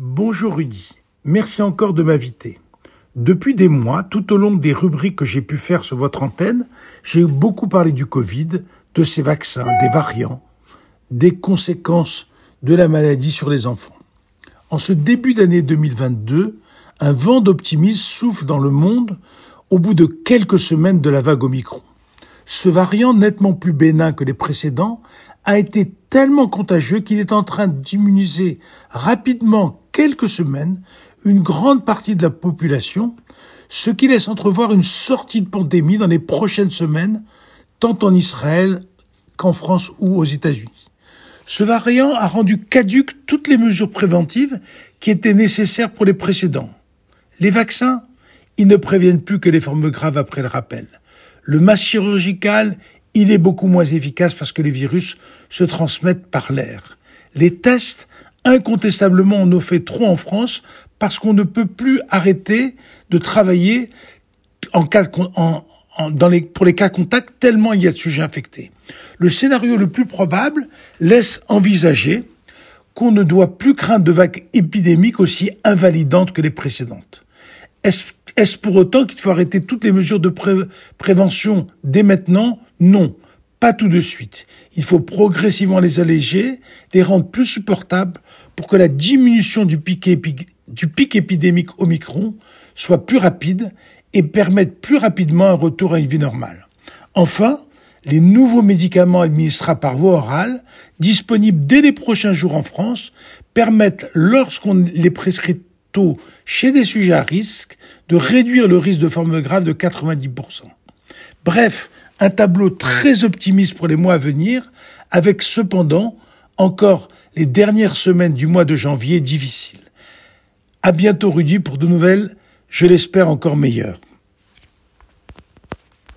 Bonjour Rudy, merci encore de m'inviter. Depuis des mois, tout au long des rubriques que j'ai pu faire sur votre antenne, j'ai beaucoup parlé du Covid, de ses vaccins, des variants, des conséquences de la maladie sur les enfants. En ce début d'année 2022, un vent d'optimisme souffle dans le monde au bout de quelques semaines de la vague Omicron. Ce variant nettement plus bénin que les précédents a été tellement contagieux qu'il est en train d'immuniser rapidement quelques semaines une grande partie de la population, ce qui laisse entrevoir une sortie de pandémie dans les prochaines semaines, tant en Israël qu'en France ou aux États-Unis. Ce variant a rendu caduques toutes les mesures préventives qui étaient nécessaires pour les précédents. Les vaccins, ils ne préviennent plus que les formes graves après le rappel. Le masque chirurgical, il est beaucoup moins efficace parce que les virus se transmettent par l'air. Les tests, incontestablement, on en fait trop en France parce qu'on ne peut plus arrêter de travailler pour les cas contacts tellement il y a de sujets infectés. Le scénario le plus probable laisse envisager qu'on ne doit plus craindre de vagues épidémiques aussi invalidantes que les précédentes. Est-ce pour autant qu'il faut arrêter toutes les mesures de prévention dès maintenant? Non, pas tout de suite. Il faut progressivement les alléger, les rendre plus supportables pour que la diminution du pic, du pic épidémique Omicron soit plus rapide et permette plus rapidement un retour à une vie normale. Enfin, les nouveaux médicaments administrés par voie orale, disponibles dès les prochains jours en France, permettent, lorsqu'on les prescrit tôt chez des sujets à risque, de réduire le risque de forme grave de 90%. Bref, un tableau très optimiste pour les mois à venir, avec cependant encore les dernières semaines du mois de janvier difficiles. À bientôt Rudy pour de nouvelles, je l'espère encore meilleures.